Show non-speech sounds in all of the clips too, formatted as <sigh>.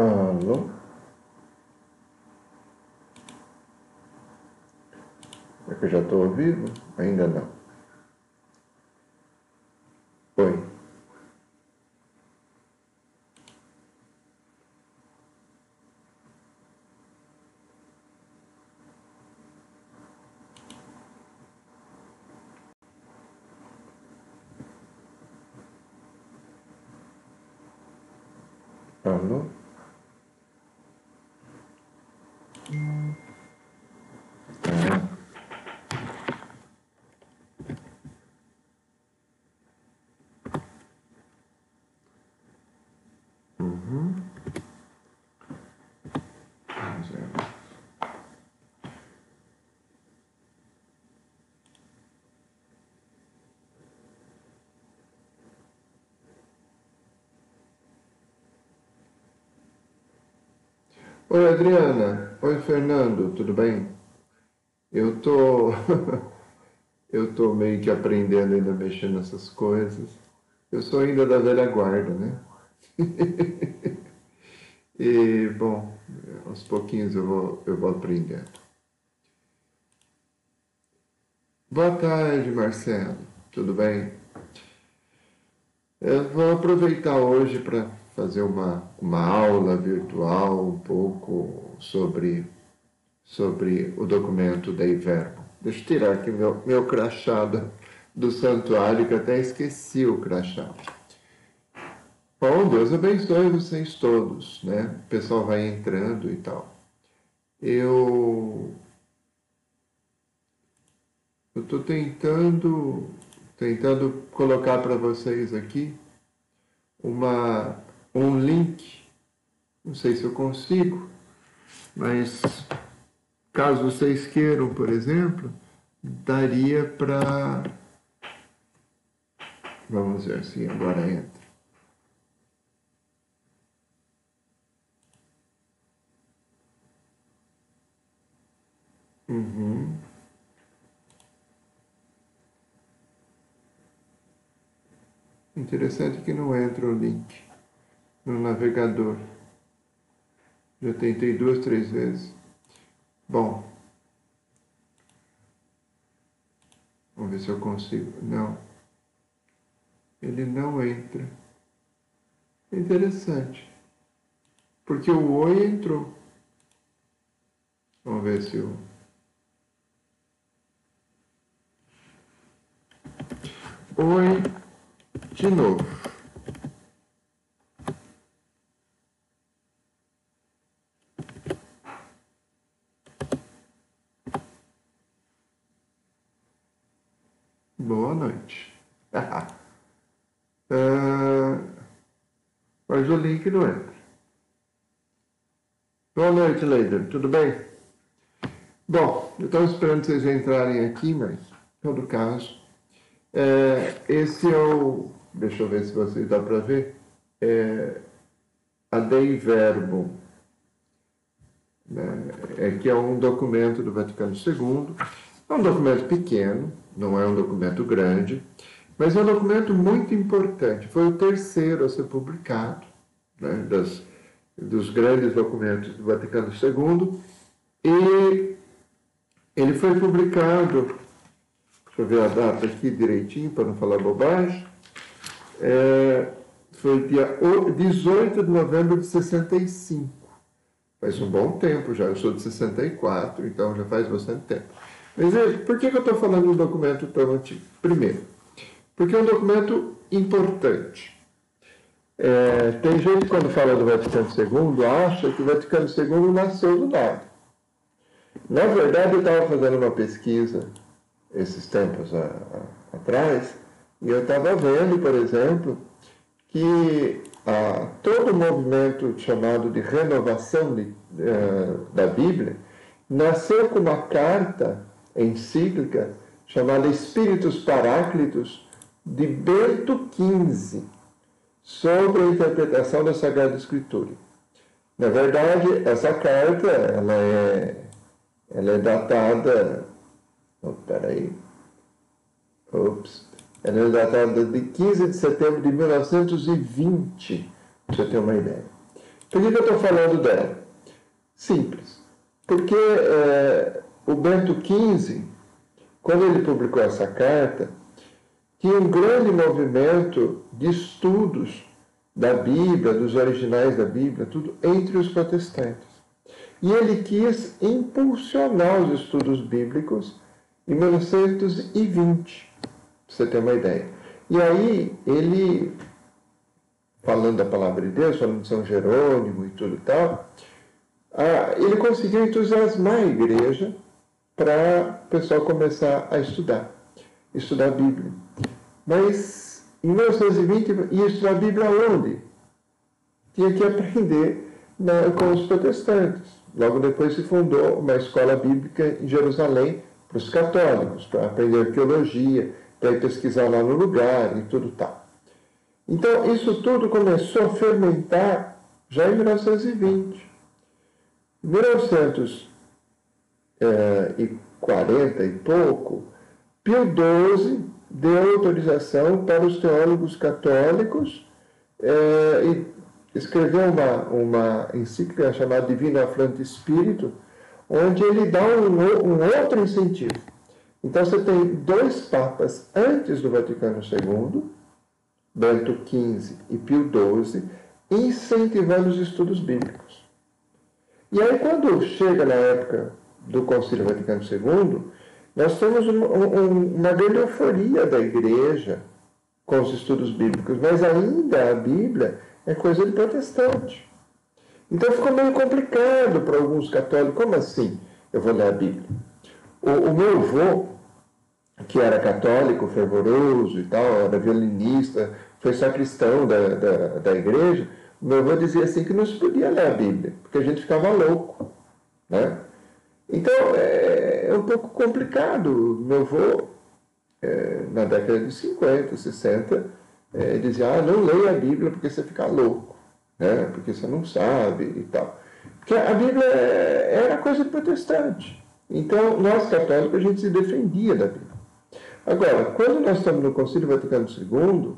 Alô? É que eu já estou ouvindo? Ainda não. Oi. Alô? Ah. Uhum. Vamos ver. Oi, Adriana. Oi, Fernando. Tudo bem? Eu tô <laughs> eu tô meio que aprendendo ainda a mexer nessas coisas. Eu sou ainda da velha guarda, né? <laughs> E, bom, aos pouquinhos eu vou, eu vou aprendendo. Boa tarde, Marcelo. Tudo bem? Eu vou aproveitar hoje para fazer uma, uma aula virtual um pouco sobre, sobre o documento Dei Verbo. Deixa eu tirar aqui meu, meu crachá do, do santuário, que eu até esqueci o crachá. Bom, Deus abençoe vocês todos, né? O pessoal vai entrando e tal. Eu eu estou tentando tentando colocar para vocês aqui uma um link. Não sei se eu consigo, mas caso vocês queiram, por exemplo, daria para vamos ver se agora entra. Uhum. Interessante que não entra o link no navegador. Já tentei duas, três vezes. Bom, vamos ver se eu consigo. Não, ele não entra. Interessante, porque o oi entrou. Vamos ver se o Oi, de novo. Boa noite. uh, não entra. Boa noite, Leider. Tudo bem? Bom, eu estava esperando vocês entrarem aqui, mas, em todo caso, é, esse é o. Deixa eu ver se vocês dá para ver. É, a Dei Verbo, né, é, que é um documento do Vaticano II. É um documento pequeno, não é um documento grande, mas é um documento muito importante. Foi o terceiro a ser publicado né, das, dos grandes documentos do Vaticano II. E ele foi publicado Deixa eu ver a data aqui direitinho, para não falar bobagem. É, foi dia 18 de novembro de 65. Faz um bom tempo já, eu sou de 64, então já faz bastante tempo. Mas veja, por que, que eu estou falando de um documento tão antigo? Primeiro, porque é um documento importante. É, tem gente quando fala do Vaticano II acha que o Vaticano II nasceu do nada. Na verdade, eu estava fazendo uma pesquisa esses tempos a, a, atrás, e eu estava vendo, por exemplo, que a, todo o movimento chamado de renovação de, uh, da Bíblia nasceu com uma carta encíclica chamada Espíritos Paráclitos de Bento XV sobre a interpretação da Sagrada Escritura. Na verdade, essa carta ela é, ela é datada Oh, peraí. Ops. Ela é datada de 15 de setembro de 1920, para você ter uma ideia. Por que, eu estou falando dela? Simples. Porque é, o Bento XV, quando ele publicou essa carta, tinha um grande movimento de estudos da Bíblia, dos originais da Bíblia, tudo entre os protestantes. E ele quis impulsionar os estudos bíblicos em 1920, para você ter uma ideia. E aí ele, falando da palavra de Deus, falando de São Jerônimo e tudo e tal, ah, ele conseguiu entusiasmar a igreja para o pessoal começar a estudar, estudar a Bíblia. Mas em 1920 ia estudar a Bíblia onde? Tinha que aprender na, com os protestantes. Logo depois se fundou uma escola bíblica em Jerusalém para os católicos, para aprender arqueologia, para ir pesquisar lá no lugar e tudo tal. Então, isso tudo começou a fermentar já em 1920. Em 1940 e pouco, Pio XII deu autorização para os teólogos católicos eh, e escreveu uma, uma encíclica chamada Divino Afrante Espírito, onde ele dá um, um outro incentivo. Então você tem dois papas antes do Vaticano II, Bento XV e Pio XII, incentivando os estudos bíblicos. E aí, quando chega na época do Concílio Vaticano II, nós temos um, um, uma grande euforia da igreja com os estudos bíblicos, mas ainda a Bíblia é coisa de protestante. Então ficou meio complicado para alguns católicos. Como assim eu vou ler a Bíblia? O, o meu avô, que era católico, fervoroso e tal, era violinista, foi sacristão da, da, da igreja, meu avô dizia assim que não se podia ler a Bíblia, porque a gente ficava louco. Né? Então é, é um pouco complicado. Meu avô, é, na década de 50, 60, é, dizia, ah, não leia a Bíblia porque você fica louco, né? porque você não sabe e tal. Porque a Bíblia era coisa protestante. Então, nós católicos, a gente se defendia da Bíblia. Agora, quando nós estamos no Concílio Vaticano II,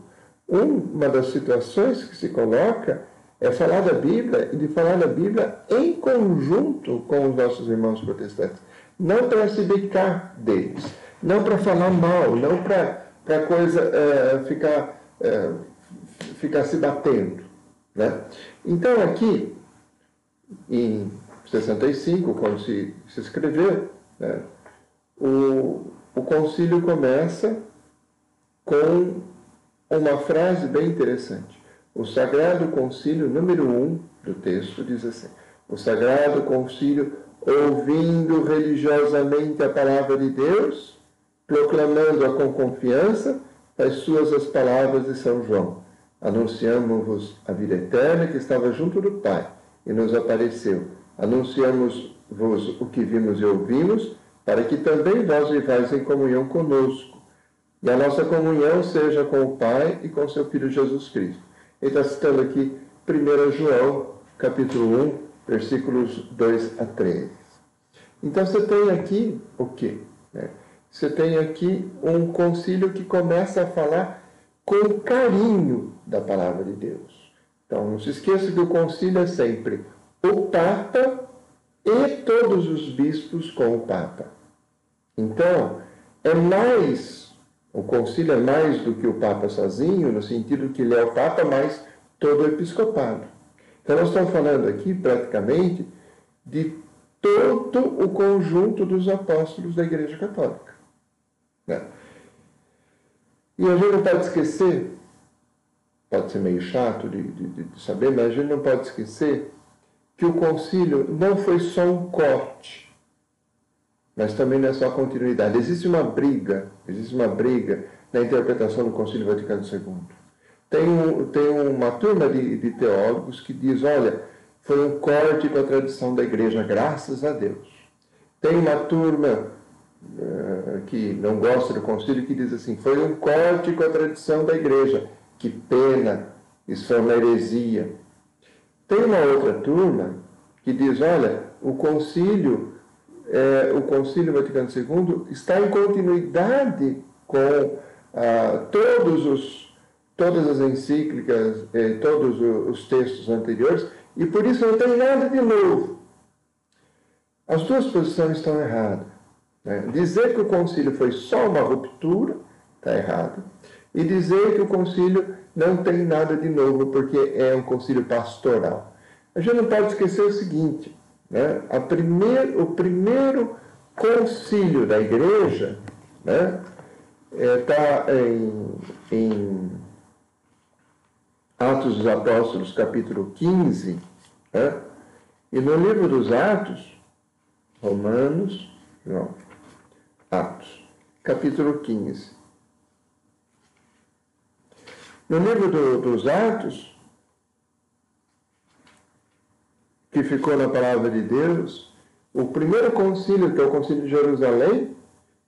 uma das situações que se coloca é falar da Bíblia e de falar da Bíblia em conjunto com os nossos irmãos protestantes. Não para se bicar deles, não para falar mal, não para a coisa é, ficar é, ficar se batendo. Né? Então, aqui, em 65, quando se, se escreveu, né, o, o concílio começa com uma frase bem interessante. O Sagrado Concílio, número 1 um do texto, diz assim: O Sagrado Concílio, ouvindo religiosamente a palavra de Deus, proclamando-a com confiança, as suas as palavras de São João. Anunciamos-vos a vida eterna que estava junto do Pai e nos apareceu. Anunciamos-vos o que vimos e ouvimos, para que também vós vivais em comunhão conosco. E a nossa comunhão seja com o Pai e com seu Filho Jesus Cristo. Ele está citando aqui 1 João, capítulo 1, versículos 2 a 3. Então você tem aqui o quê? Né? você tem aqui um concílio que começa a falar com carinho da palavra de Deus. Então, não se esqueça que o concílio é sempre o Papa e todos os bispos com o Papa. Então, é mais, o concílio é mais do que o Papa sozinho, no sentido que ele é o Papa, mas todo o episcopado. Então, nós estamos falando aqui, praticamente, de todo o conjunto dos apóstolos da Igreja Católica. Né? E a gente não pode esquecer, pode ser meio chato de, de, de saber, mas a gente não pode esquecer que o concílio não foi só um corte, mas também não é só continuidade. Existe uma briga, existe uma briga na interpretação do Concílio Vaticano II. Tem, um, tem uma turma de, de teólogos que diz, olha, foi um corte com a tradição da igreja, graças a Deus. Tem uma turma eh, que não gosta do concílio, que diz assim: foi um corte com a tradição da igreja. Que pena, isso foi uma heresia. Tem uma outra turma que diz: olha, o concílio, é, o concílio Vaticano II está em continuidade com ah, todos os, todas as encíclicas, eh, todos os textos anteriores, e por isso não tem nada de novo. As duas posições estão erradas. Né? Dizer que o concílio foi só uma ruptura está errado. E dizer que o concílio não tem nada de novo porque é um concílio pastoral. A gente não pode esquecer o seguinte: né? a primeir, o primeiro concílio da igreja está né? é, tá em, em Atos dos Apóstolos, capítulo 15, né? e no livro dos Atos, Romanos, não, Atos, capítulo 15. No livro do, dos Atos, que ficou na palavra de Deus, o primeiro concílio, que é o concílio de Jerusalém,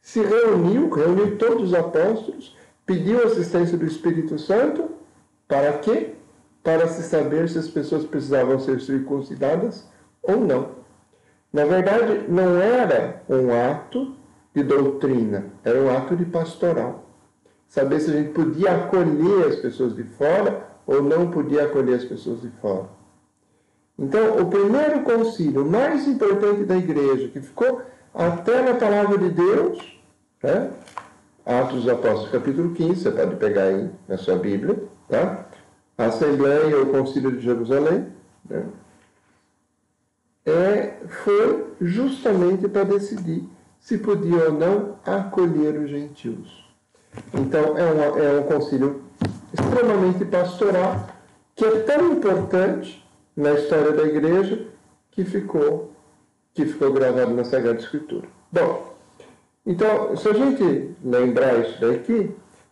se reuniu, reuniu todos os apóstolos, pediu assistência do Espírito Santo, para quê? Para se saber se as pessoas precisavam ser circuncidadas ou não. Na verdade, não era um ato de doutrina, era um ato de pastoral. Saber se a gente podia acolher as pessoas de fora ou não podia acolher as pessoas de fora. Então, o primeiro concílio mais importante da igreja, que ficou até na palavra de Deus, né? Atos dos Apóstolos, capítulo 15, você pode pegar aí na sua Bíblia, tá? A Assembleia ou Concílio de Jerusalém, né? é, foi justamente para decidir se podia ou não acolher os gentios. Então, é, uma, é um concílio extremamente pastoral, que é tão importante na história da igreja que ficou, que ficou gravado na Sagrada Escritura. Bom, então, se a gente lembrar isso daqui,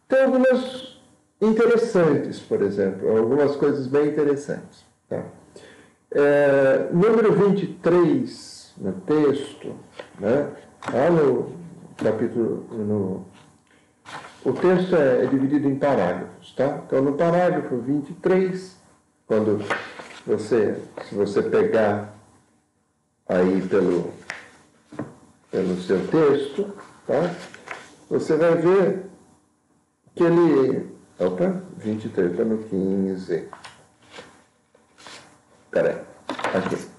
tem algumas interessantes, por exemplo, algumas coisas bem interessantes. Tá? É, número 23 no texto, né? lá no capítulo. No, o texto é, é dividido em parágrafos, tá? Então no parágrafo 23, quando você, se você pegar aí pelo, pelo seu texto, tá? Você vai ver que ele. Opa, 23, está no 15. Peraí, aqui.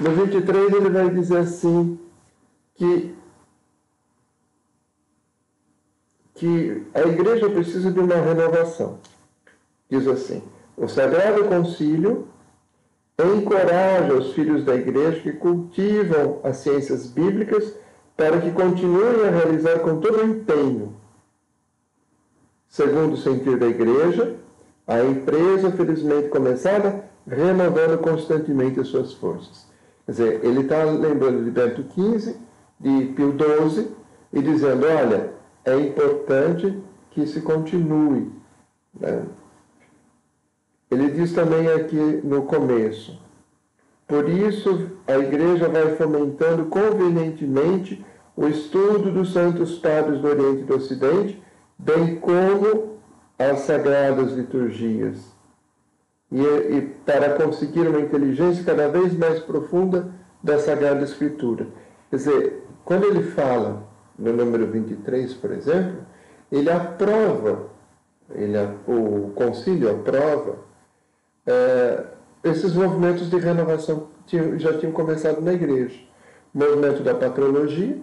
No 23 ele vai dizer assim que, que a igreja precisa de uma renovação. Diz assim, o Sagrado Concílio encoraja os filhos da igreja que cultivam as ciências bíblicas para que continuem a realizar com todo empenho, segundo o sentir da igreja, a empresa felizmente começada renovando constantemente as suas forças. Quer dizer, ele está lembrando de Bento XV, de Pio XII, e dizendo, olha, é importante que se continue. Né? Ele diz também aqui no começo, por isso a igreja vai fomentando convenientemente o estudo dos santos padres do Oriente e do Ocidente, bem como as sagradas liturgias e, e para conseguir uma inteligência cada vez mais profunda da Sagrada Escritura. Quer dizer, quando ele fala no número 23, por exemplo, ele aprova, ele, o concílio aprova é, esses movimentos de renovação que já tinham começado na igreja. O movimento da patrologia,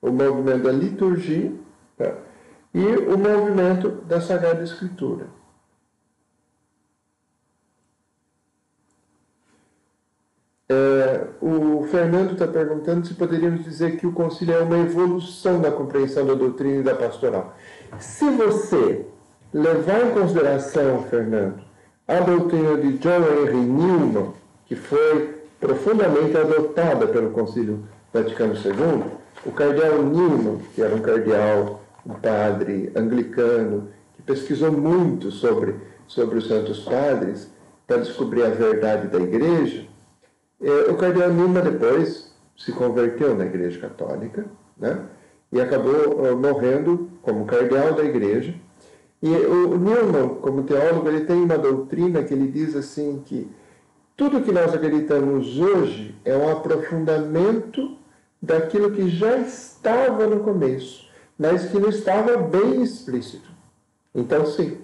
o movimento da liturgia tá? e o movimento da Sagrada Escritura. É, o Fernando está perguntando se poderíamos dizer que o concílio é uma evolução da compreensão da doutrina e da pastoral. Se você levar em consideração, Fernando, a doutrina de John Henry Newman, que foi profundamente adotada pelo Concílio Vaticano II, o cardeal Newman, que era um cardeal, um padre anglicano, que pesquisou muito sobre, sobre os santos padres para descobrir a verdade da igreja, é, o cardeal Numa depois se converteu na Igreja Católica, né? E acabou uh, morrendo como cardeal da Igreja. E o Newman, como teólogo, ele tem uma doutrina que ele diz assim que tudo que nós acreditamos hoje é um aprofundamento daquilo que já estava no começo, mas que não estava bem explícito. Então, sim,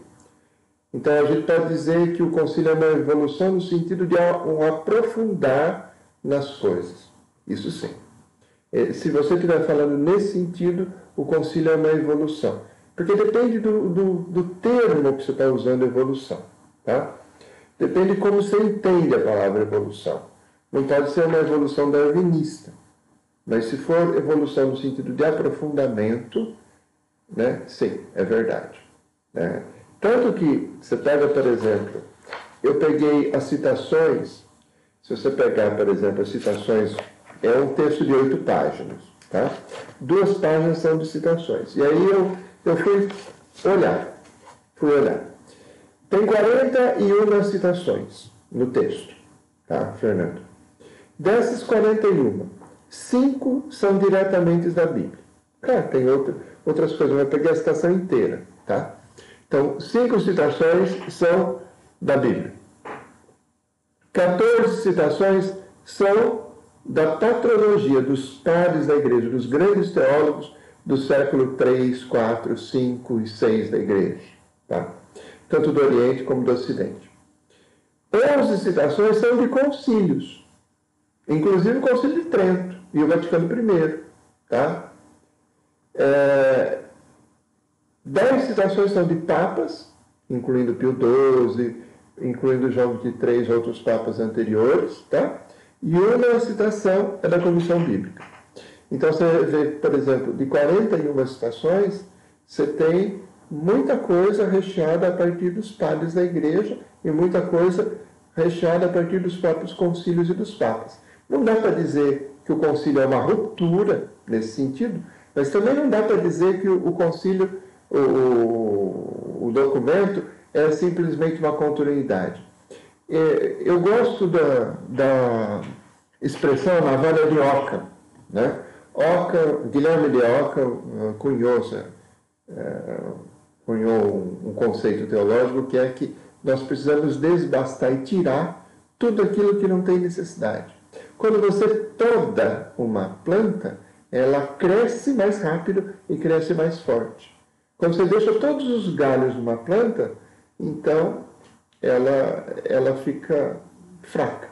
Então a gente pode dizer que o concílio é uma evolução no sentido de um aprofundar nas coisas. Isso sim. É, se você estiver falando nesse sentido, o concílio é uma evolução. Porque depende do, do, do termo que você está usando, evolução. Tá? Depende de como você entende a palavra evolução. Não pode ser uma evolução darwinista. Mas se for evolução no sentido de aprofundamento, né, sim, é verdade. Né? Tanto que você pega, por exemplo, eu peguei as citações, se você pegar, por exemplo, as citações, é um texto de oito páginas, tá? Duas páginas são de citações. E aí eu, eu fui olhar, fui olhar. Tem 41 citações no texto, tá, Fernando? Dessas 41, cinco são diretamente da Bíblia. Claro, tem outra, outras coisas, mas eu peguei a citação inteira, tá? Então, cinco citações são da Bíblia. 14 citações são da patrologia dos padres da igreja, dos grandes teólogos do século 3, 4, 5 e 6 da igreja, tá? tanto do Oriente como do Ocidente. 11 citações são de concílios, inclusive o Concílio de Trento e o Vaticano I. Tá? É, dez citações são de papas, incluindo Pio XII, incluindo João XXIII e outros papas anteriores, tá? e uma citação é da Comissão Bíblica. Então você vê, por exemplo, de 41 citações, você tem muita coisa recheada a partir dos padres da igreja e muita coisa recheada a partir dos próprios concílios e dos papas. Não dá para dizer que o concílio é uma ruptura nesse sentido, mas também não dá para dizer que o, concílio, o, o documento, é simplesmente uma continuidade. É, eu gosto da, da expressão navalha de Oca. Né? Oca, Guilherme de Oca uh, cunhou, é, cunhou um, um conceito teológico que é que nós precisamos desbastar e tirar tudo aquilo que não tem necessidade. Quando você poda uma planta, ela cresce mais rápido e cresce mais forte. Quando você deixa todos os galhos de uma planta, então ela, ela fica fraca.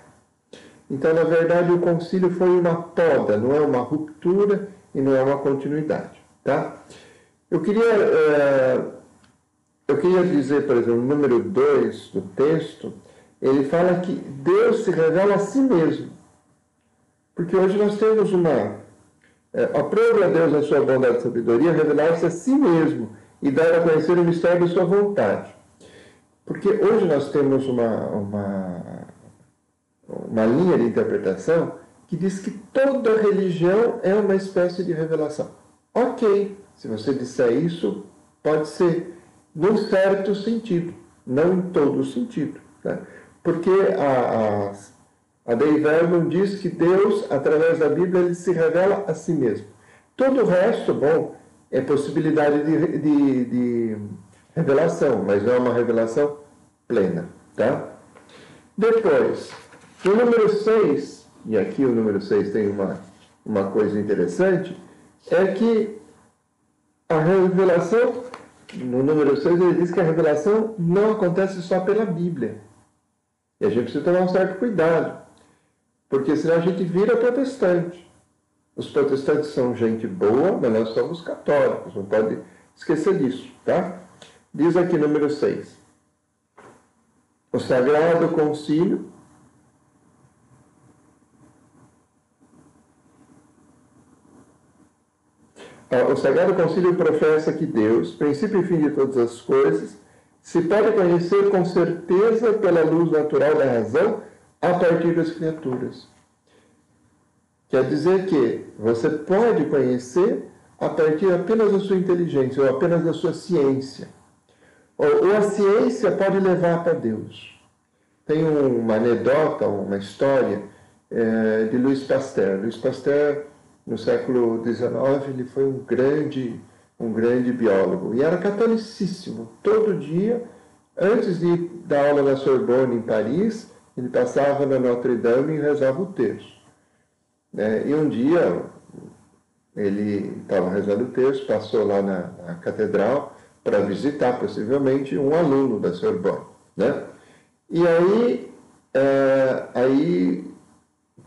Então, na verdade, o concílio foi uma poda, não é uma ruptura e não é uma continuidade. Tá? Eu queria, é, eu queria dizer, por exemplo, no número 2 do texto, ele fala que Deus se revela a si mesmo. Porque hoje nós temos uma. É, aprove a Deus a sua bondade e sabedoria revelar-se a si mesmo e dar a conhecer o mistério da sua vontade. Porque hoje nós temos uma, uma, uma linha de interpretação que diz que toda religião é uma espécie de revelação. Ok, se você disser isso, pode ser num certo sentido, não em todo sentido. Né? Porque a, a, a Dei Verbum diz que Deus, através da Bíblia, ele se revela a si mesmo. Todo o resto, bom, é possibilidade de, de, de revelação, mas não é uma revelação plena. Tá? Depois, no número 6, e aqui o número 6 tem uma, uma coisa interessante, é que a revelação, no número 6, ele diz que a revelação não acontece só pela Bíblia. E a gente precisa tomar um certo cuidado, porque senão a gente vira protestante. Os protestantes são gente boa, mas nós somos católicos, não pode esquecer disso, tá? Diz aqui número 6. O Sagrado Concílio O Sagrado Concílio professa que Deus, princípio e fim de todas as coisas, se pode conhecer com certeza pela luz natural da razão a partir das criaturas. Quer dizer que você pode conhecer a partir apenas da sua inteligência ou apenas da sua ciência. Ou, a ciência pode levar para Deus. Tem uma anedota, uma história é, de Louis Pasteur. Louis Pasteur, no século XIX, ele foi um grande, um grande biólogo e era catolicíssimo. Todo dia, antes de dar aula na Sorbonne em Paris, ele passava na Notre Dame e rezava o texto. É, e um dia ele estava rezando o texto, passou lá na, na catedral, para visitar, possivelmente, um aluno da Sorbonne. Né? E aí, é, aí,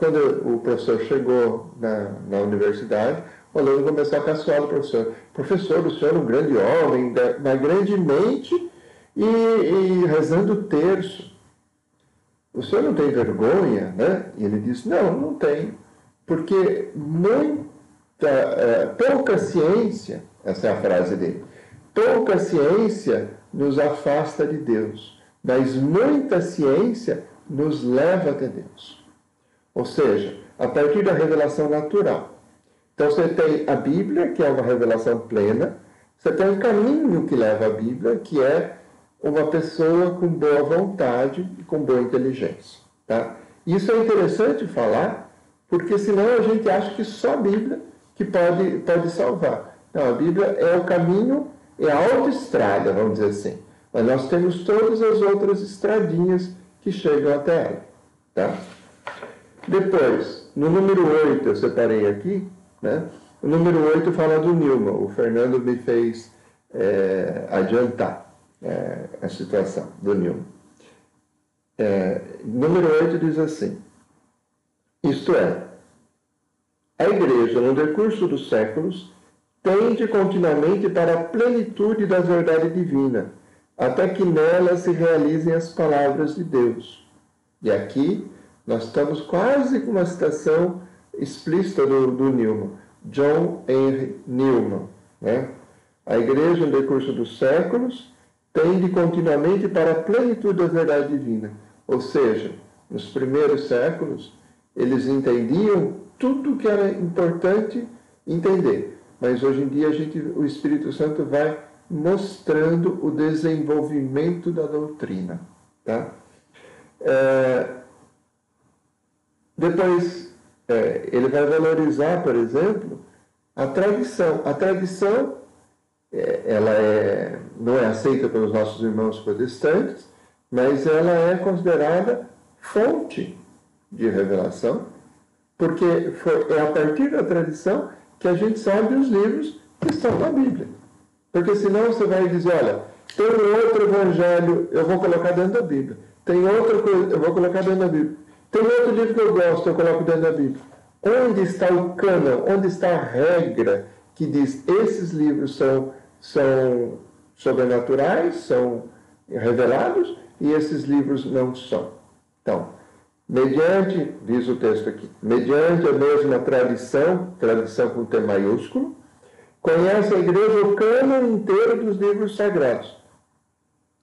quando o professor chegou na, na universidade, o aluno começou a caçoar o professor. Professor, o senhor é um grande homem, uma grande mente e, e rezando o terço. O senhor não tem vergonha? Né? E ele disse, não, não tenho. Porque muita, é, pouca ciência, essa é a frase dele, pouca ciência nos afasta de Deus, mas muita ciência nos leva até Deus. Ou seja, a partir da revelação natural. Então você tem a Bíblia, que é uma revelação plena, você tem um caminho que leva à Bíblia, que é uma pessoa com boa vontade e com boa inteligência. Tá? Isso é interessante falar, porque senão a gente acha que só a Bíblia que pode, pode salvar. Não, a Bíblia é o caminho, é a autoestrada, vamos dizer assim. Mas nós temos todas as outras estradinhas que chegam até ela. Tá? Depois, no número 8, eu separei aqui, né? o número 8 fala do Nilma. O Fernando me fez é, adiantar é, a situação do Newman. É, número 8 diz assim: Isto é, a Igreja, no decurso dos séculos, tende continuamente para a plenitude da verdade divina, até que nela se realizem as palavras de Deus. E aqui nós estamos quase com uma citação explícita do, do Newman, John Henry Newman. Né? A Igreja, no decurso dos séculos, tende continuamente para a plenitude da verdade divina. Ou seja, nos primeiros séculos, eles entendiam tudo que era importante entender. Mas hoje em dia a gente, o Espírito Santo vai mostrando o desenvolvimento da doutrina. Tá? É, depois, é, ele vai valorizar, por exemplo, a tradição. A tradição é, ela é, não é aceita pelos nossos irmãos protestantes, mas ela é considerada fonte de revelação, porque foi, é a partir da tradição que a gente sabe os livros que estão na Bíblia. Porque senão você vai dizer, olha, tem outro evangelho, eu vou colocar dentro da Bíblia. Tem outra coisa, eu vou colocar dentro da Bíblia. Tem outro livro que eu gosto, eu coloco dentro da Bíblia. Onde está o cânon? Onde está a regra que diz esses livros são são sobrenaturais, são revelados, e esses livros não são. Então, mediante, diz o texto aqui, mediante a mesma tradição, tradição com T maiúsculo, conhece a igreja o cânon inteiro dos livros sagrados,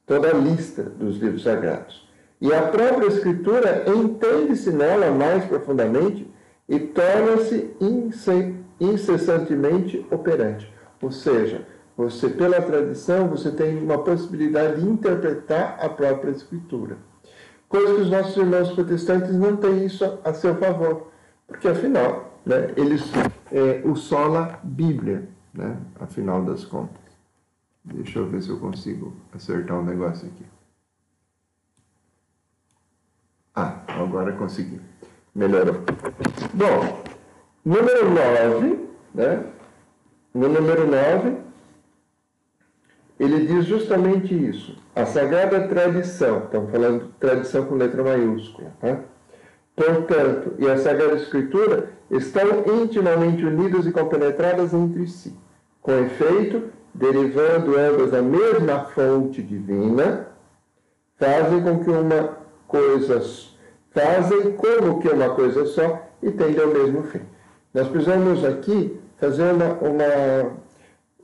toda a lista dos livros sagrados. E a própria Escritura entende-se nela mais profundamente e torna-se incessantemente operante. Ou seja, você, pela tradição, você tem uma possibilidade de interpretar a própria escritura. Coisa que os nossos irmãos protestantes não têm isso a, seu favor, porque afinal, né, eles é, o sola Bíblia, né, afinal das contas. Deixa eu ver se eu consigo acertar um negócio aqui. Ah, agora consegui. Melhorou. Bom, número 9, né? No número 9, ele diz justamente isso. A sagrada tradição, estamos falando de tradição com letra maiúscula, tá? Portanto, e a Sagrada Escritura estão intimamente unidas e compenetradas entre si. Com efeito, derivando ambas da mesma fonte divina, fazem com que uma coisa fazem como que uma coisa só e tendem ao mesmo fim. Nós precisamos aqui fazer uma, uma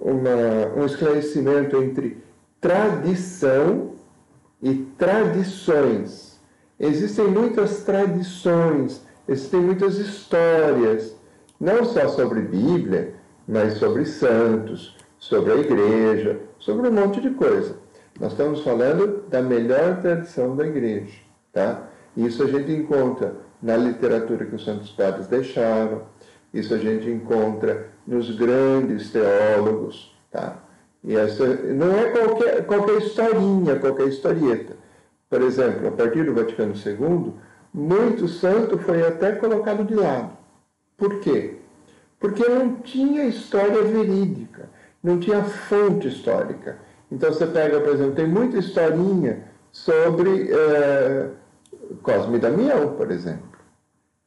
uma, um esclarecimento entre tradição e tradições. Existem muitas tradições, existem muitas histórias, não só sobre Bíblia, mas sobre santos, sobre a igreja, sobre um monte de coisa. Nós estamos falando da melhor tradição da igreja, tá? Isso a gente encontra na literatura que os santos padres deixaram, isso a gente encontra nos grandes teólogos, tá? E essa não é qualquer, qualquer historinha, qualquer historieta. Por exemplo, a partir do Vaticano II, muito santo foi até colocado de lado. Por quê? Porque não tinha história verídica, não tinha fonte histórica. Então você pega, por exemplo, tem muita historinha sobre é, Cosme Damião, por exemplo.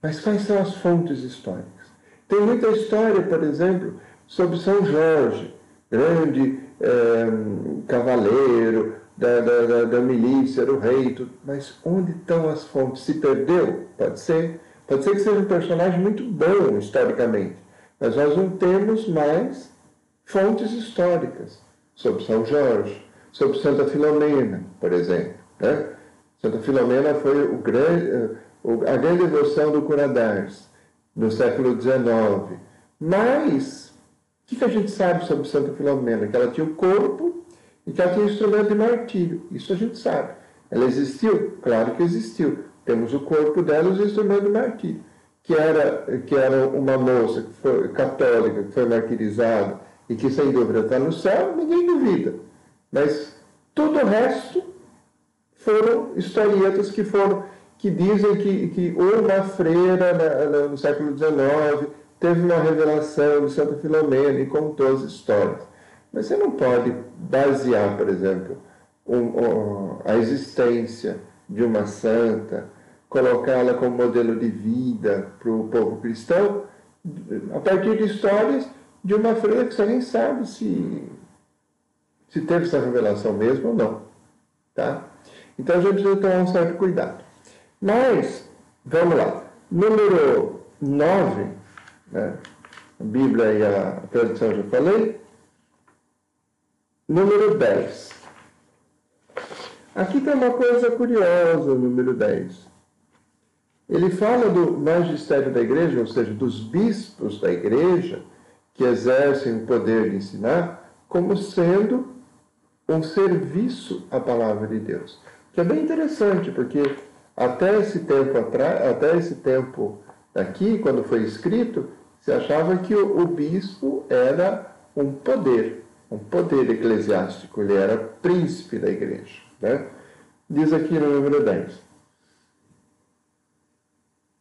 Mas quais são as fontes históricas? Tem muita história, por exemplo, sobre São Jorge, grande é, cavaleiro da, da, da, da, milícia, do rei, tudo. mas onde estão as fontes? Se perdeu? Pode ser. Pode ser que seja um personagem muito bom historicamente, mas nós não temos mais fontes históricas sobre São Jorge, sobre Santa Filomena, por exemplo. Né? Santa Filomena foi o grande, a grande devoção do Curadars no século XIX. Mas, o que a gente sabe sobre Santa Filomena? Que ela tinha o corpo e que ela tinha instrumento de martírio. Isso a gente sabe. Ela existiu? Claro que existiu. Temos o corpo dela e os instrumentos de martírio. Que era, que era uma moça que foi, católica que foi martirizada e que sem dúvida está no céu, ninguém duvida. Mas todo o resto foram historietas que foram que dizem que, que uma freira na, no século XIX teve uma revelação de Santa Filomena e contou as histórias. Mas você não pode basear, por exemplo, um, um, a existência de uma santa, colocá-la como modelo de vida para o povo cristão, a partir de histórias de uma freira que você nem sabe se, se teve essa revelação mesmo ou não. Tá? Então a gente precisa tomar um certo cuidado. Mas, vamos lá. Número 9, né? a Bíblia e a tradição já falei. Número 10. Aqui tem uma coisa curiosa, número 10. Ele fala do magistério da igreja, ou seja, dos bispos da igreja, que exercem o poder de ensinar, como sendo um serviço à palavra de Deus. É bem interessante, porque até esse tempo atrás, até esse tempo aqui, quando foi escrito, se achava que o, o bispo era um poder, um poder eclesiástico, ele era príncipe da igreja. Né? Diz aqui no número 10.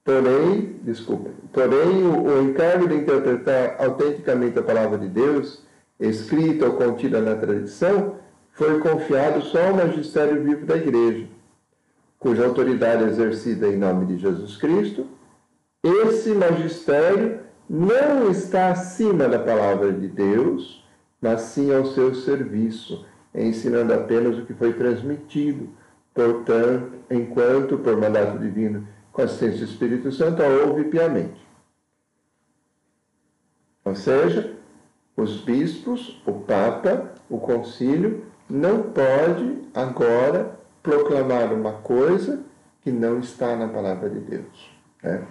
Porém, desculpa, porém o, o encargo de interpretar autenticamente a palavra de Deus, escrita ou contida na tradição, foi confiado só ao magistério vivo da igreja cuja autoridade é exercida em nome de Jesus Cristo, esse magistério não está acima da palavra de Deus, mas sim ao seu serviço, ensinando apenas o que foi transmitido, portanto, enquanto, por mandato divino, com assistência do Espírito Santo, a ouve piamente. Ou seja, os bispos, o Papa, o concílio, não pode agora proclamar uma coisa que não está na palavra de Deus. Né?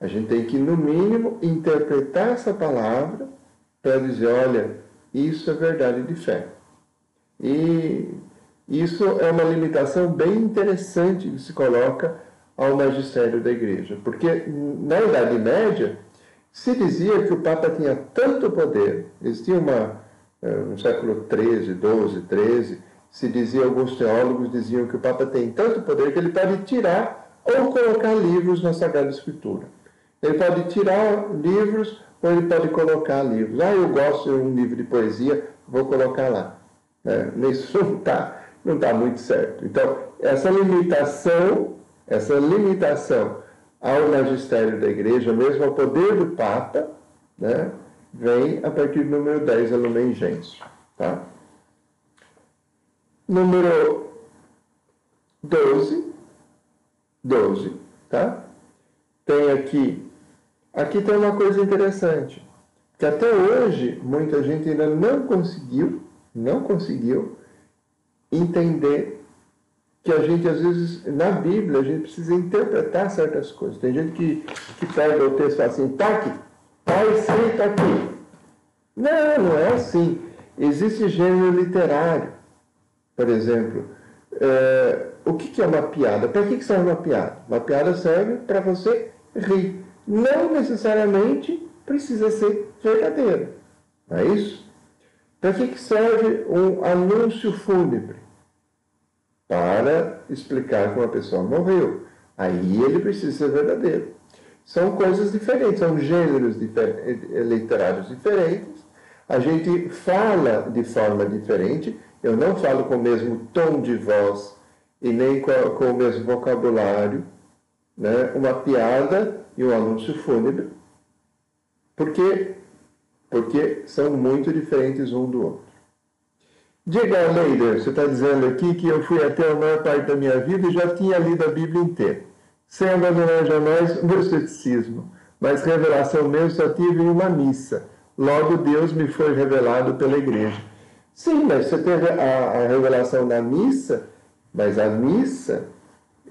A gente tem que, no mínimo, interpretar essa palavra para dizer: olha, isso é verdade de fé. E isso é uma limitação bem interessante que se coloca ao magistério da igreja, porque na Idade Média se dizia que o Papa tinha tanto poder, existia uma, no século XIII, XII, XIII, se dizia, alguns teólogos diziam que o Papa tem tanto poder que ele pode tirar ou colocar livros na Sagrada Escritura. Ele pode tirar livros ou ele pode colocar livros. Ah, eu gosto de um livro de poesia, vou colocar lá. É, isso <laughs> não está não tá muito certo. Então, essa limitação, essa limitação ao magistério da igreja, mesmo ao poder do Papa, né, vem a partir do número 10, a Lumen Gentium. Tá? número 12, 12, tá? Tem aqui, aqui tem uma coisa interessante, que até hoje muita gente ainda não conseguiu, não conseguiu entender que a gente, às vezes, na Bíblia, a gente precisa interpretar certas coisas. Tem gente que, que pega o texto e fala assim, tá aqui, tá escrito aqui. Não, não é assim. Existe gênero literário. Por exemplo, é, o que, que é uma piada? Para que, que serve uma piada? Uma piada serve para você rir. Não necessariamente precisa ser verdadeira. Não é isso? Para que, que serve um anúncio fúnebre? Para explicar que uma pessoa morreu. Aí ele precisa ser verdadeiro. São coisas diferentes, são gêneros difer literários diferentes. A gente fala de forma diferente, eu não falo com o mesmo tom de voz e nem com, com o mesmo vocabulário, né? uma piada e um anúncio fúnebre. Por quê? Porque são muito diferentes um do outro. Diga, Leider, você está dizendo aqui que eu fui até a maior parte da minha vida e já tinha lido a Bíblia inteira, sem abandonar jamais o meu ceticismo, mas revelação mesmo só tive em uma missa. Logo, Deus me foi revelado pela igreja. Sim, mas você teve a, a revelação na missa, mas a missa,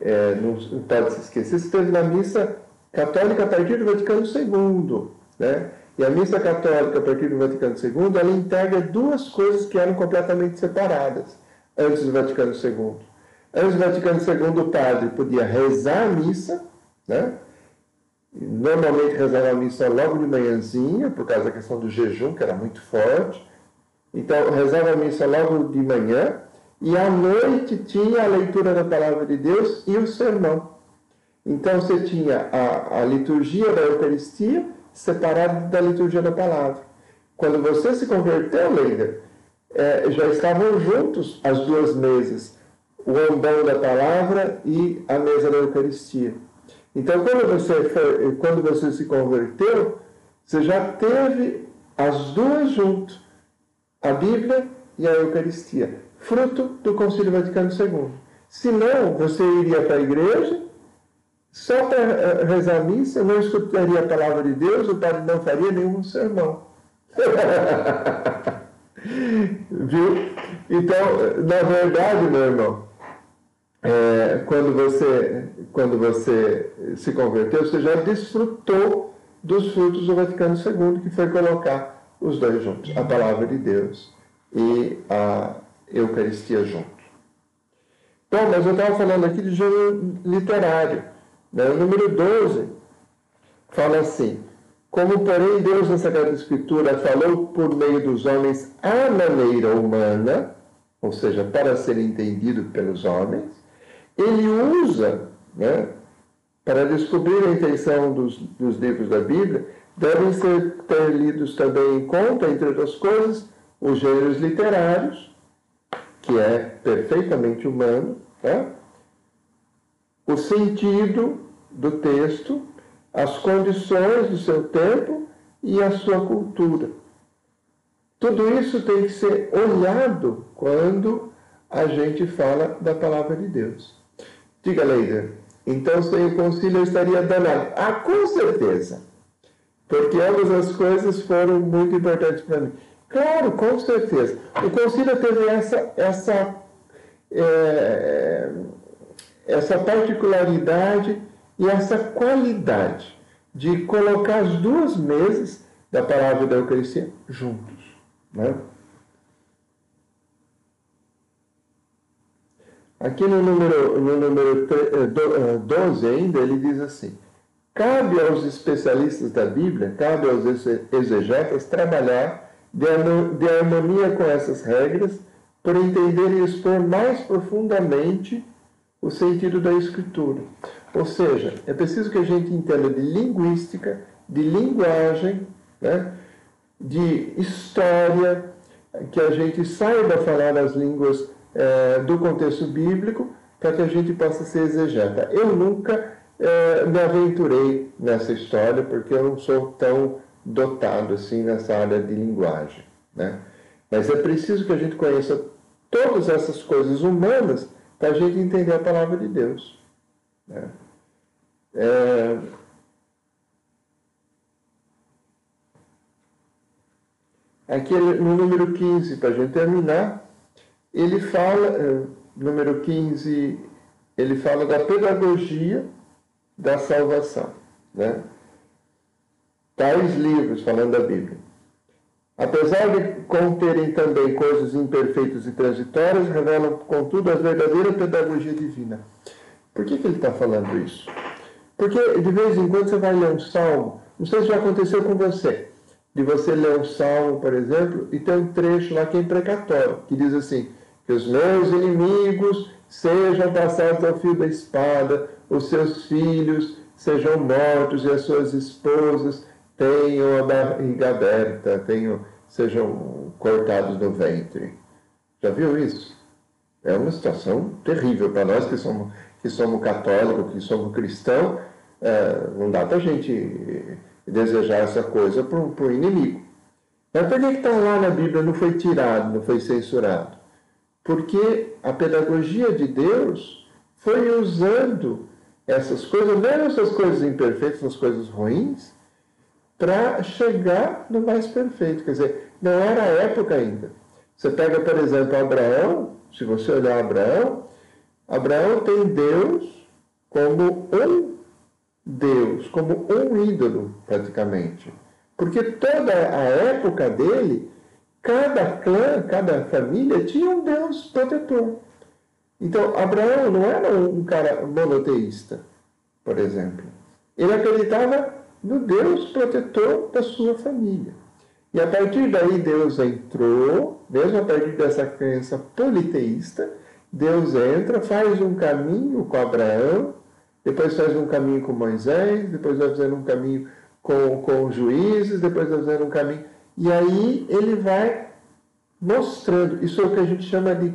é, não, não pode se esquecer, você teve na missa católica a partir do Vaticano II, né? E a missa católica, a partir do Vaticano II, ela integra duas coisas que eram completamente separadas antes do Vaticano II. Antes do Vaticano II, o padre podia rezar a missa, né? Normalmente rezava a missa logo de manhãzinha, por causa da questão do jejum, que era muito forte. Então, rezava a missa logo de manhã, e à noite tinha a leitura da palavra de Deus e o sermão. Então, você tinha a, a liturgia da Eucaristia separado da liturgia da palavra. Quando você se converteu, Leida, é, já estavam juntos as duas mesas, o ombão da palavra e a mesa da Eucaristia. Então, quando você, quando você se converteu, você já teve as duas juntos, a Bíblia e a Eucaristia, fruto do Concílio Vaticano II. Se não, você iria para a igreja, só para eh, rezar a missa, não escutaria a palavra de Deus, o padre não faria nenhum sermão. <laughs> Viu? Então, na verdade, meu irmão, é, quando, você, quando você se converteu, você já desfrutou dos frutos do Vaticano II, que foi colocar os dois juntos, a palavra de Deus e a Eucaristia junto. Então, mas eu estava falando aqui de gênero literário. Né? O número 12 fala assim: Como, porém, Deus na Sagrada Escritura falou por meio dos homens à maneira humana, ou seja, para ser entendido pelos homens, ele usa, né, para descobrir a intenção dos, dos livros da Bíblia, devem ser ter lidos também em conta, entre outras coisas, os gêneros literários, que é perfeitamente humano, né? o sentido do texto, as condições do seu tempo e a sua cultura. Tudo isso tem que ser olhado quando a gente fala da palavra de Deus. Diga, Leida, então sem o concílio eu estaria danado. Ah, com certeza. Porque ambas as coisas foram muito importantes para mim. Claro, com certeza. O concílio teve essa, essa é, essa particularidade e essa qualidade de colocar as duas mesas da palavra da Eucaristia juntos. Né? Aqui no número, no número 12 eh, eh, ainda, ele diz assim: cabe aos especialistas da Bíblia, cabe aos exegetas trabalhar de harmonia com essas regras, por entender e expor mais profundamente o sentido da escritura. Ou seja, é preciso que a gente entenda de linguística, de linguagem, né? de história, que a gente saiba falar as línguas é, do contexto bíblico para que a gente possa ser exegeta. Eu nunca é, me aventurei nessa história porque eu não sou tão dotado assim nessa área de linguagem. Né? Mas é preciso que a gente conheça todas essas coisas humanas para a gente entender a palavra de Deus. Né? É... Aqui no número 15, para a gente terminar, ele fala, é, número 15, ele fala da pedagogia da salvação. Né? Tais livros, falando da Bíblia. Apesar de conterem também coisas imperfeitas e transitórias, revelam, contudo, a verdadeira pedagogia divina. Por que, que ele está falando isso? Porque de vez em quando você vai ler um salmo, não sei se já aconteceu com você, de você ler um salmo, por exemplo, e tem um trecho lá que é imprecatório, que diz assim: que os meus inimigos sejam passados ao fio da espada, os seus filhos sejam mortos e as suas esposas tenham a barriga aberta, tenham, sejam cortados no ventre. Já viu isso? É uma situação terrível para nós que somos, que somos católicos, que somos cristãos. É, não dá para a gente desejar essa coisa para o inimigo. Mas por que está lá na Bíblia não foi tirado, não foi censurado? Porque a pedagogia de Deus foi usando essas coisas, mesmo essas coisas imperfeitas, essas coisas ruins, para chegar no mais perfeito. Quer dizer, não era a época ainda. Você pega, por exemplo, Abraão, se você olhar Abraão, Abraão tem Deus como um Deus, como um ídolo, praticamente. Porque toda a época dele, cada clã, cada família tinha um Deus protetor. Então, Abraão não era um cara monoteísta, por exemplo. Ele acreditava no Deus protetor da sua família. E a partir daí Deus entrou, mesmo a partir dessa crença politeísta, Deus entra, faz um caminho com Abraão, depois faz um caminho com Moisés, depois vai fazendo um caminho com, com juízes, depois vai fazendo um caminho. E aí ele vai mostrando, isso é o que a gente chama de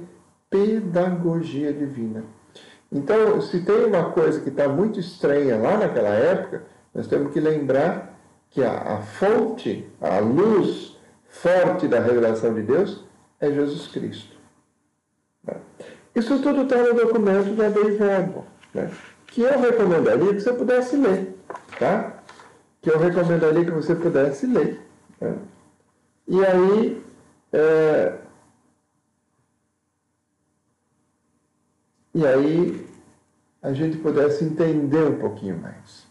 pedagogia divina. Então, se tem uma coisa que está muito estranha lá naquela época, nós temos que lembrar que a, a fonte, a luz forte da revelação de Deus é Jesus Cristo. Né? Isso tudo está no documento da Dei Verbo, né? que eu recomendaria que você pudesse ler. Tá? Que eu recomendaria que você pudesse ler. Né? E aí, é, e aí a gente pudesse entender um pouquinho mais.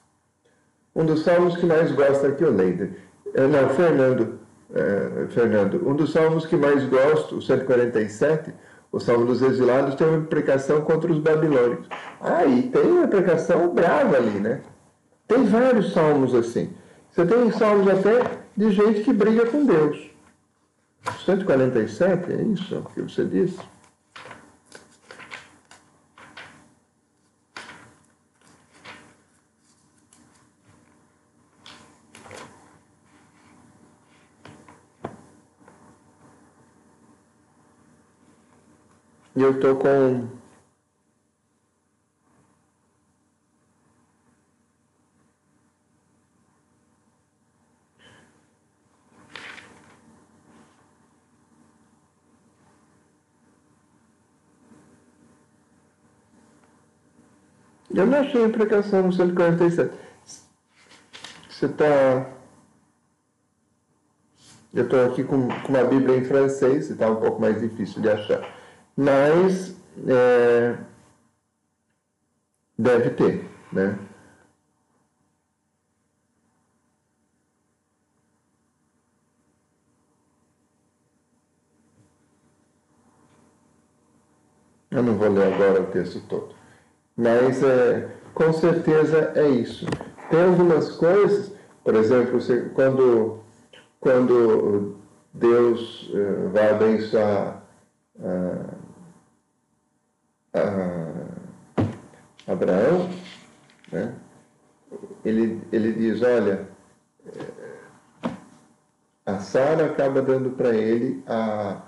Um dos salmos que mais gosto aqui, o Leide. É, não, Fernando, é, Fernando. Um dos salmos que mais gosto, o 147, o Salmo dos Exilados, tem uma imprecação contra os babilônicos. Ah, e tem uma imprecação brava ali, né? Tem vários salmos assim. Você tem salmos até de gente que briga com Deus. 147, é isso que você disse? E eu tô com Eu não achei a imprecação no 147. Você está. Eu estou aqui com, com uma Bíblia em francês, está um pouco mais difícil de achar. Mas é, deve ter, né? Eu não vou ler agora o texto todo. Mas é, com certeza é isso. Tem algumas coisas, por exemplo, quando, quando Deus uh, vai abençoar uh, Abraão, né? ele, ele diz, olha, a Sara acaba dando para ele a,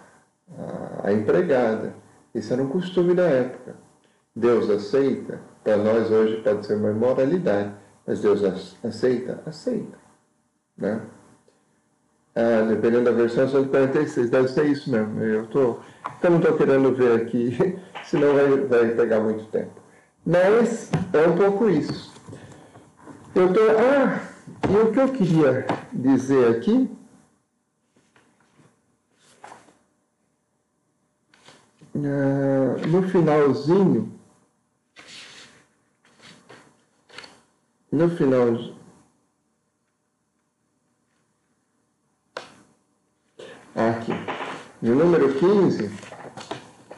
a, a empregada. Isso era um costume da época. Deus aceita, para nós hoje pode ser uma imoralidade, mas Deus aceita? Aceita. Né? Ah, dependendo da versão, são de 46, deve ser isso mesmo. Eu, tô, eu não estou querendo ver aqui, <laughs> senão vai, vai pegar muito tempo. Mas é um pouco isso. Eu tô, ah, e o que eu queria dizer aqui ah, no finalzinho no final aqui no número 15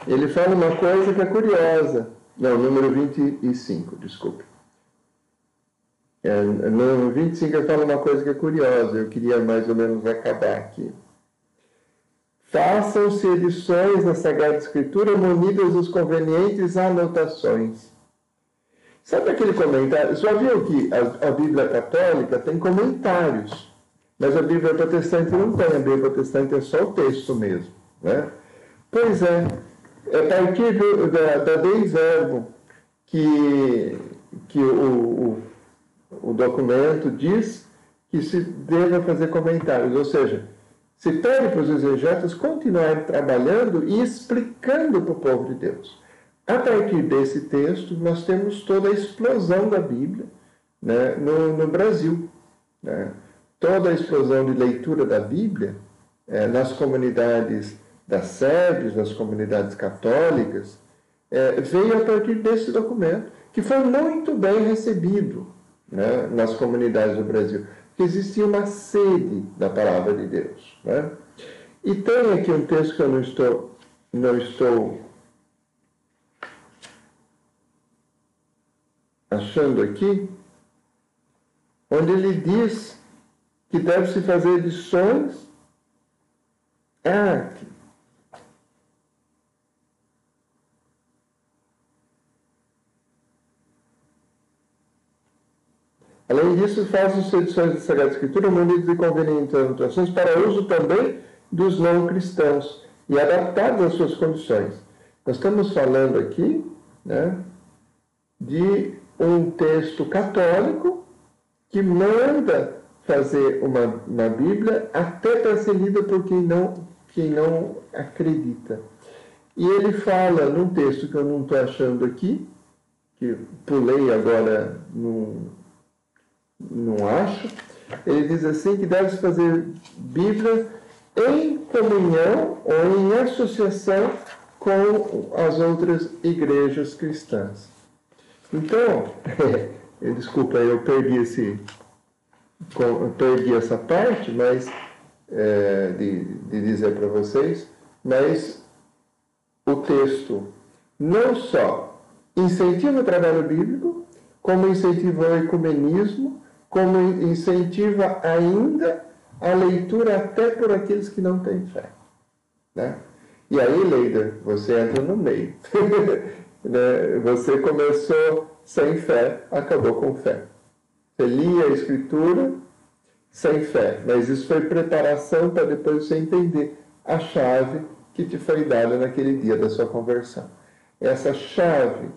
ele fala uma coisa que é curiosa. Não, número 25, desculpe. É, no 25 ele fala uma coisa que é curiosa eu queria mais ou menos acabar aqui. Façam-se edições da Sagrada Escritura munidas dos convenientes anotações Sabe aquele comentário? Já viu que a, a Bíblia Católica tem comentários. Mas a Bíblia protestante não tem, a Bíblia protestante é só o texto mesmo. Né? Pois é, é a partir da, da Dei Verbo que, que o, o, o documento diz que se deva fazer comentários, ou seja, se pede para os exegetas continuarem trabalhando e explicando para o povo de Deus. A partir desse texto, nós temos toda a explosão da Bíblia né, no, no Brasil. Né? Toda a explosão de leitura da Bíblia é, nas comunidades das sedes, nas comunidades católicas, é, veio a partir desse documento, que foi muito bem recebido né, nas comunidades do Brasil que existia uma sede da palavra de Deus. Né? E tem aqui um texto que eu não estou, não estou achando aqui, onde ele diz que deve-se fazer edições. Ah, aqui. Além disso, faz as edições da Sagrada Escritura munidas de convenientes anotações para uso também dos não cristãos e adaptadas às suas condições. Nós estamos falando aqui né, de um texto católico que manda fazer uma, uma Bíblia até para ser lida por quem não, quem não acredita. E ele fala num texto que eu não estou achando aqui, que pulei agora no, não acho. Ele diz assim que deve-se fazer Bíblia em comunhão ou em associação com as outras igrejas cristãs. Então, <laughs> desculpa, eu perdi esse, perdi essa parte, mas é, de, de dizer para vocês, mas o texto não só incentiva o trabalho bíblico, como incentiva o ecumenismo como incentiva ainda a leitura até por aqueles que não têm fé. Né? E aí, Leida, você entra no meio. <laughs> Né? você começou sem fé, acabou com fé. Você lia a Escritura sem fé, mas isso foi preparação para depois você entender a chave que te foi dada naquele dia da sua conversão. Essa chave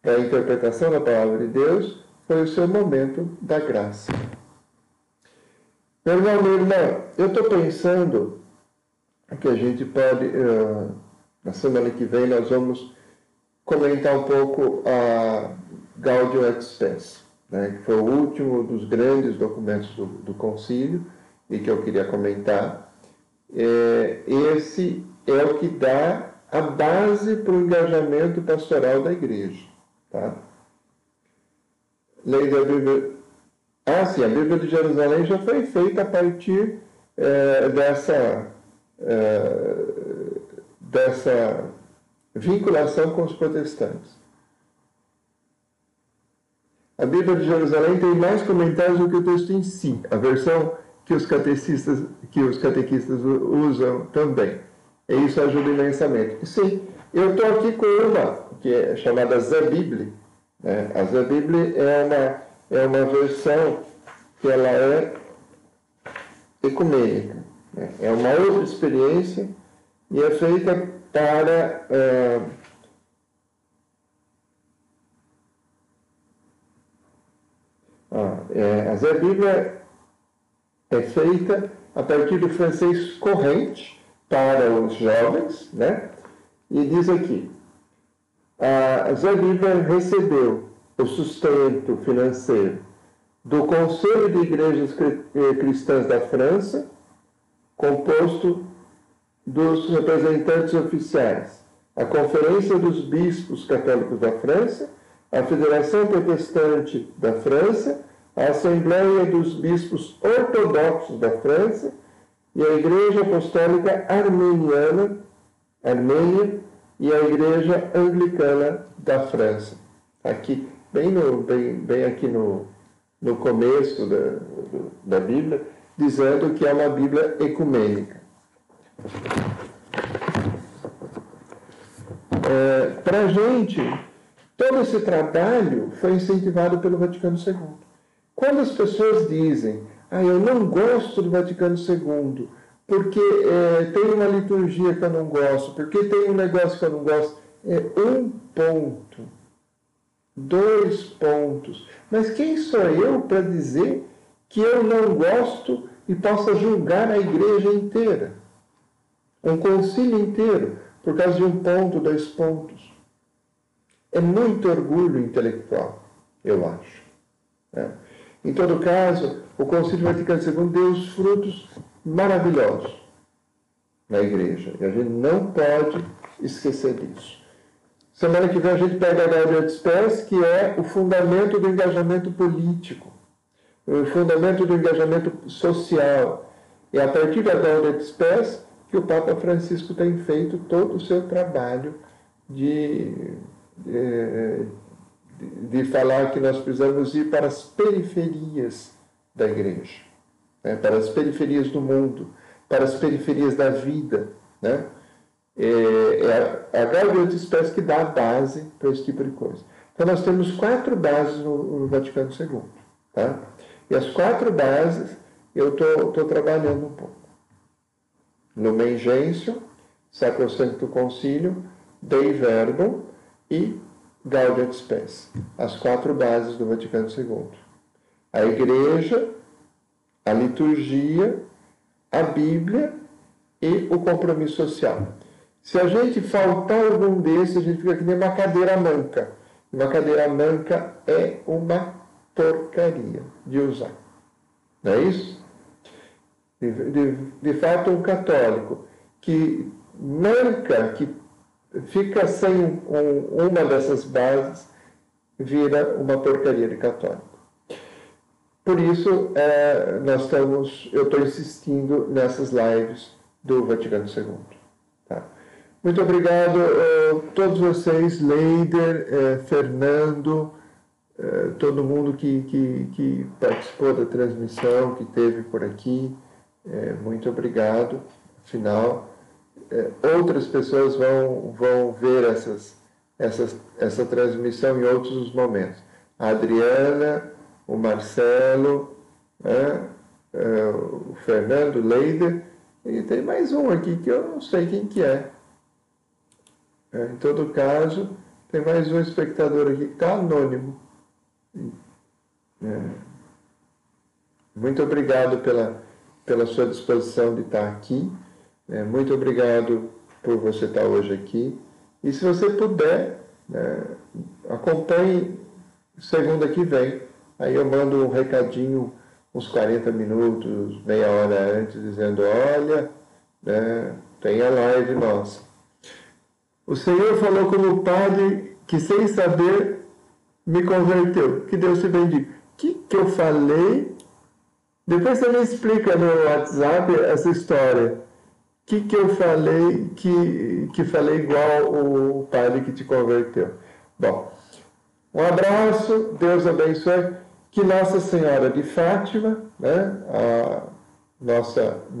para a interpretação da palavra de Deus foi o seu momento da graça. Meu irmão, minha irmã, eu estou pensando que a gente pode, uh, na semana que vem, nós vamos comentar um pouco a Gaudium et Spes, né, que foi o último dos grandes documentos do, do concílio e que eu queria comentar. É, esse é o que dá a base para o engajamento pastoral da igreja. Tá? lei da Bíblia. Ah, sim, a Bíblia de Jerusalém já foi feita a partir é, dessa, é, dessa vinculação com os protestantes. A Bíblia de Jerusalém tem mais comentários do que o texto em si, a versão que os catecistas, que os catequistas usam também. E isso ajuda imensamente. Sim, eu estou aqui com uma que é chamada Zé Bíblia, né? A Zé Bíblia é uma, é uma versão que ela é ecumênica. Né? É uma outra experiência e é feita para é, ah, é, a Zé Bíblia é feita a partir do francês corrente para os jovens, né? E diz aqui, a Zé Bíblia recebeu o sustento financeiro do Conselho de Igrejas eh, Cristãs da França, composto dos representantes oficiais, a Conferência dos Bispos Católicos da França, a Federação Protestante da França, a Assembleia dos Bispos Ortodoxos da França e a Igreja Apostólica Armeniana, Armênia, e a Igreja Anglicana da França. Aqui, bem, no, bem, bem aqui no, no começo da, da Bíblia, dizendo que é uma Bíblia ecumênica. É, Para a gente, todo esse trabalho foi incentivado pelo Vaticano II. Quando as pessoas dizem, ah, eu não gosto do Vaticano II, porque é, tem uma liturgia que eu não gosto, porque tem um negócio que eu não gosto. É um ponto, dois pontos. Mas quem sou eu para dizer que eu não gosto e possa julgar a igreja inteira? Um concílio inteiro, por causa de um ponto, dois pontos. É muito orgulho intelectual, eu acho. Né? Em todo caso, o Concílio Vaticano II deu os frutos maravilhosos na igreja. E a gente não pode esquecer disso. Semana que vem a gente pega a Gaudium Spes, que é o fundamento do engajamento político, o fundamento do engajamento social. E a partir da Gaudium Spes que o Papa Francisco tem feito todo o seu trabalho de, de, de falar que nós precisamos ir para as periferias da igreja, né? para as periferias do mundo, para as periferias da vida. Né? É, é a Gaudium et Spes que dá a base para esse tipo de coisa. Então nós temos quatro bases no, no Vaticano II. Tá? E as quatro bases eu estou trabalhando um pouco. Lumen Gentium, Sacrosancto Concílio, Dei Verbum e Gaudium et Spes. As quatro bases do Vaticano II a igreja, a liturgia, a Bíblia e o compromisso social. Se a gente faltar algum desses, a gente fica que nem uma cadeira manca. Uma cadeira manca é uma porcaria de usar. Não é isso? De, de, de fato, um católico que manca, que fica sem um, uma dessas bases, vira uma porcaria de católico. Por isso, é, nós estamos, eu estou insistindo nessas lives do Vaticano II. Tá? Muito obrigado a todos vocês, Leider, é, Fernando, é, todo mundo que, que, que, participou da transmissão, que esteve por aqui. É, muito obrigado. Afinal, é, outras pessoas vão, vão ver essas, essas, essa transmissão em outros momentos. A Adriana, o Marcelo, né? É, o Fernando Leider, e tem mais um aqui que eu não sei quem que é. é em todo caso, tem mais um espectador aqui que está anônimo. É. Muito obrigado pela, pela sua disposição de estar aqui. É, muito obrigado por você estar hoje aqui. E se você puder, né, acompanhe segunda que vem Aí eu mando um recadinho uns 40 minutos, meia hora antes, dizendo, olha, né, tem a live nossa. O Senhor falou como padre que sem saber me converteu. Que Deus te bendiga. O que, que eu falei? Depois você me explica no WhatsApp essa história. O que, que eu falei que, que falei igual o padre que te converteu? Bom, um abraço, Deus abençoe que Nossa Senhora de Fátima, né, a nossa